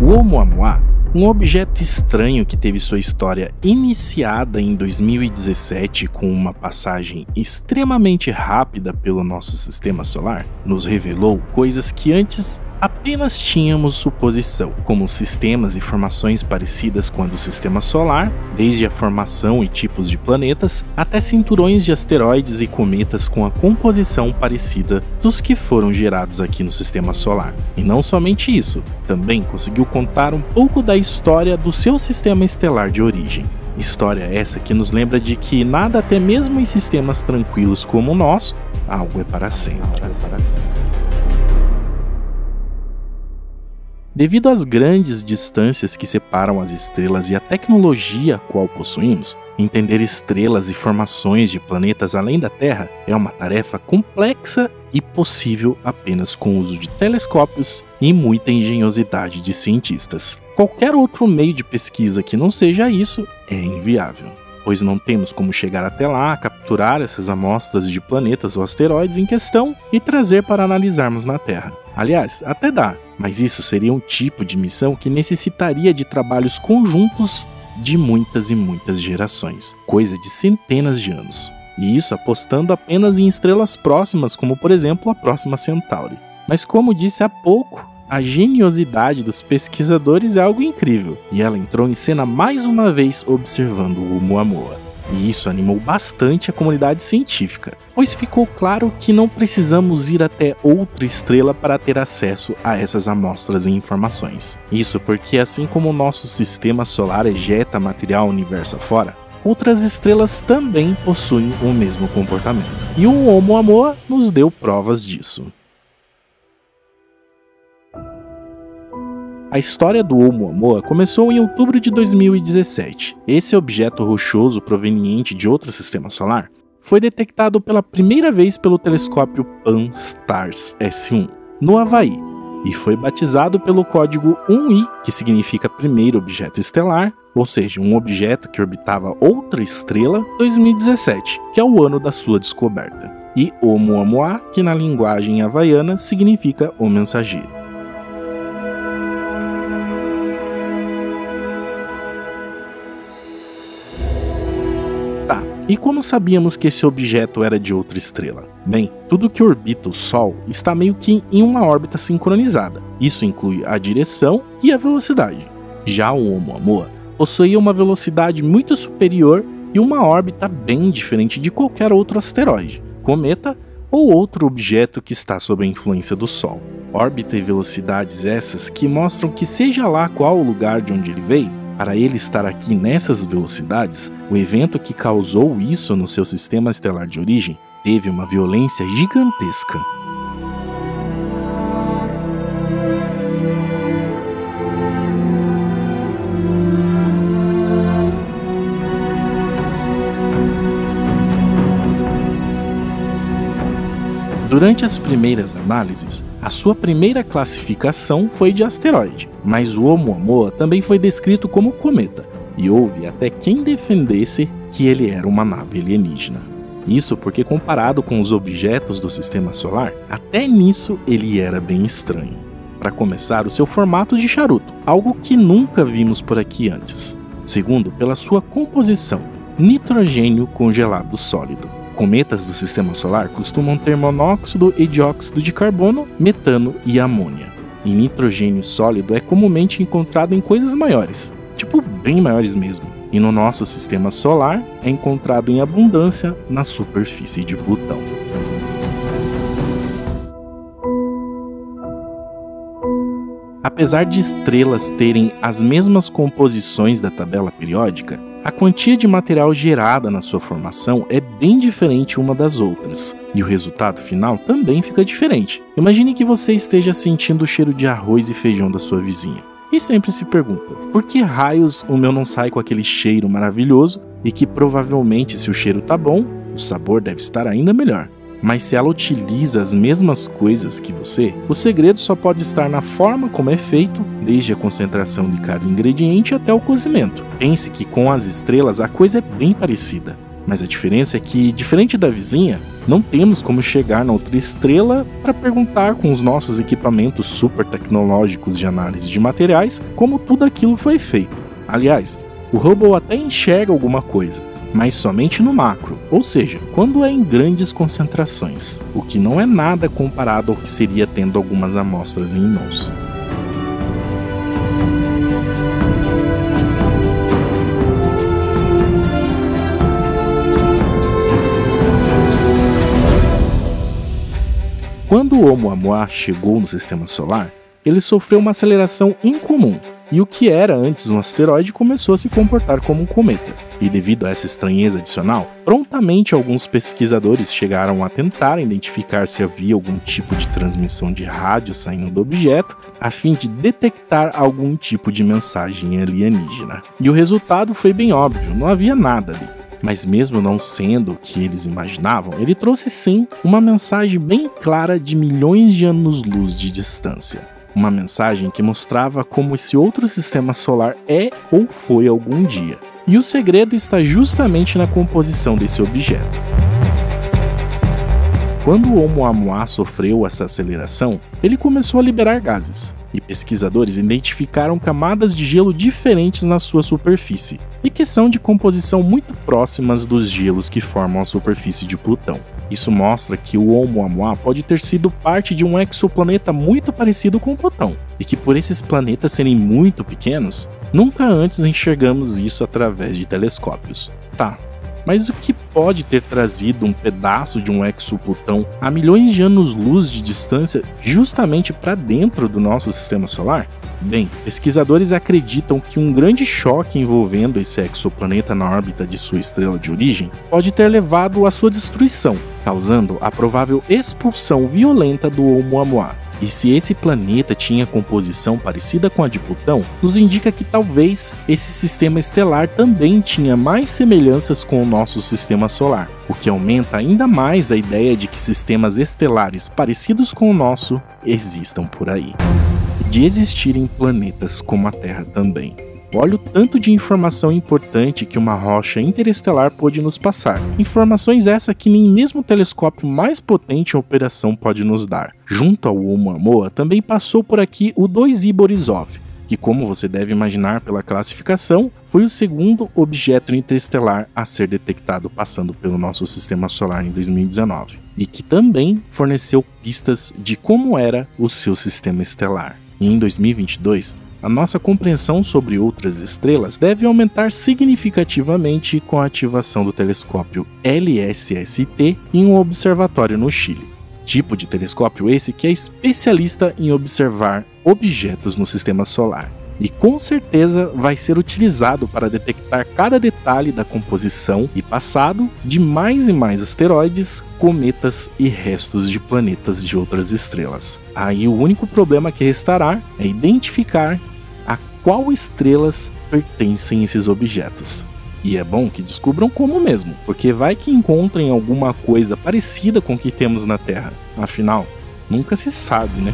O Oumuamua um objeto estranho que teve sua história iniciada em 2017 com uma passagem extremamente rápida pelo nosso sistema solar, nos revelou coisas que antes apenas tínhamos suposição, como sistemas e formações parecidas com a do sistema solar, desde a formação e tipos de planetas, até cinturões de asteroides e cometas com a composição parecida dos que foram gerados aqui no sistema solar. E não somente isso, também conseguiu contar um pouco da história do seu sistema estelar de origem. História essa que nos lembra de que nada, até mesmo em sistemas tranquilos como o nosso, algo é para sempre. Devido às grandes distâncias que separam as estrelas e a tecnologia a qual possuímos, entender estrelas e formações de planetas além da Terra é uma tarefa complexa e possível apenas com o uso de telescópios e muita engenhosidade de cientistas. Qualquer outro meio de pesquisa que não seja isso é inviável, pois não temos como chegar até lá, capturar essas amostras de planetas ou asteroides em questão e trazer para analisarmos na Terra. Aliás, até dá, mas isso seria um tipo de missão que necessitaria de trabalhos conjuntos de muitas e muitas gerações, coisa de centenas de anos. E isso apostando apenas em estrelas próximas, como por exemplo a próxima Centauri. Mas como disse há pouco, a geniosidade dos pesquisadores é algo incrível, e ela entrou em cena mais uma vez observando o Muamoa. E isso animou bastante a comunidade científica, pois ficou claro que não precisamos ir até outra estrela para ter acesso a essas amostras e informações. Isso porque, assim como o nosso sistema solar ejeta material universo afora, outras estrelas também possuem o mesmo comportamento. E o Oumuamua nos deu provas disso. A história do Oumuamua começou em outubro de 2017. Esse objeto rochoso proveniente de outro sistema solar foi detectado pela primeira vez pelo telescópio Pan-STARRS S1 no Havaí e foi batizado pelo código 1I, que significa primeiro objeto estelar, ou seja, um objeto que orbitava outra estrela, 2017, que é o ano da sua descoberta. E Oumuamua, que na linguagem havaiana significa o mensageiro. E como sabíamos que esse objeto era de outra estrela? Bem, tudo que orbita o Sol está meio que em uma órbita sincronizada. Isso inclui a direção e a velocidade. Já o Oumuamua possuía uma velocidade muito superior e uma órbita bem diferente de qualquer outro asteroide, cometa ou outro objeto que está sob a influência do Sol. Órbita e velocidades essas que mostram que seja lá qual o lugar de onde ele veio, para ele estar aqui nessas velocidades, o evento que causou isso no seu sistema estelar de origem teve uma violência gigantesca. Durante as primeiras análises, a sua primeira classificação foi de asteroide, mas o Oumuamua também foi descrito como cometa, e houve até quem defendesse que ele era uma nave alienígena. Isso porque, comparado com os objetos do sistema solar, até nisso ele era bem estranho. Para começar, o seu formato de charuto, algo que nunca vimos por aqui antes. Segundo, pela sua composição, nitrogênio congelado sólido. Cometas do sistema solar costumam ter monóxido e dióxido de carbono, metano e amônia. E nitrogênio sólido é comumente encontrado em coisas maiores, tipo bem maiores mesmo. E no nosso sistema solar é encontrado em abundância na superfície de Plutão. Apesar de estrelas terem as mesmas composições da tabela periódica, a quantia de material gerada na sua formação é bem diferente uma das outras, e o resultado final também fica diferente. Imagine que você esteja sentindo o cheiro de arroz e feijão da sua vizinha. E sempre se pergunta: por que raios o meu não sai com aquele cheiro maravilhoso e que provavelmente, se o cheiro tá bom, o sabor deve estar ainda melhor? Mas se ela utiliza as mesmas coisas que você, o segredo só pode estar na forma como é feito, desde a concentração de cada ingrediente até o cozimento. Pense que com as estrelas a coisa é bem parecida, mas a diferença é que, diferente da vizinha, Não temos como chegar na outra estrela para perguntar com os nossos equipamentos super tecnológicos de análise de materiais como tudo aquilo foi feito. Aliás, o Hubble até enxerga alguma coisa, mas somente no macro, ou seja, quando é em grandes concentrações, o que não é nada comparado ao que seria tendo algumas amostras em mãos. Quando o Oumuamua chegou no sistema solar, ele sofreu uma aceleração incomum, e o que era antes um asteroide começou a se comportar como um cometa. E devido a essa estranheza adicional, prontamente alguns pesquisadores chegaram a tentar identificar se havia algum tipo de transmissão de rádio saindo do objeto, a fim de detectar algum tipo de mensagem alienígena. E o resultado foi bem óbvio, não havia nada ali. Mas mesmo não sendo o que eles imaginavam, ele trouxe sim uma mensagem bem clara de milhões de anos-luz de distância. Uma mensagem que mostrava como esse outro sistema solar é ou foi algum dia. E o segredo está justamente na composição desse objeto. Quando o Oumuamua sofreu essa aceleração, ele começou a liberar gases, e pesquisadores identificaram camadas de gelo diferentes na sua superfície, e que são de composição muito próximas dos gelos que formam a superfície de Plutão. Isso mostra que o Oumuamua pode ter sido parte de um exoplaneta muito parecido com Plutão, e que por esses planetas serem muito pequenos, nunca antes enxergamos isso através de telescópios. Tá, mas o que pode ter trazido um pedaço de um exoplutão a milhões de anos-luz de distância justamente para dentro do nosso sistema solar? Bem, pesquisadores acreditam que um grande choque envolvendo esse exoplaneta na órbita de sua estrela de origem pode ter levado à sua destruição, causando a provável expulsão violenta do Oumuamua, e se esse planeta tinha composição parecida com a de Plutão, nos indica que talvez esse sistema estelar também tinha mais semelhanças com o nosso sistema solar, o que aumenta ainda mais a ideia de que sistemas estelares parecidos com o nosso existam por aí. De existirem planetas como a Terra também. Olha o tanto de informação importante que uma rocha interestelar pode nos passar. Informações essa que nem mesmo o telescópio mais potente em operação pode nos dar. Junto ao Oumuamua também passou por aqui o 2I Borisov, que como você deve imaginar pela classificação, foi o segundo objeto interestelar a ser detectado passando pelo nosso sistema solar em 2019, e que também forneceu pistas de como era o seu sistema estelar. E em 2022, a nossa compreensão sobre outras estrelas deve aumentar significativamente com a ativação do telescópio LSST em um observatório no Chile. Tipo de telescópio esse que é especialista em observar objetos no sistema solar e com certeza vai ser utilizado para detectar cada detalhe da composição e passado de mais e mais asteroides, cometas e restos de planetas de outras estrelas. Aí o único problema que restará é identificar qual estrelas pertencem esses objetos. E é bom que descubram como mesmo, porque vai que encontrem alguma coisa parecida com o que temos na Terra. Afinal, nunca se sabe, né?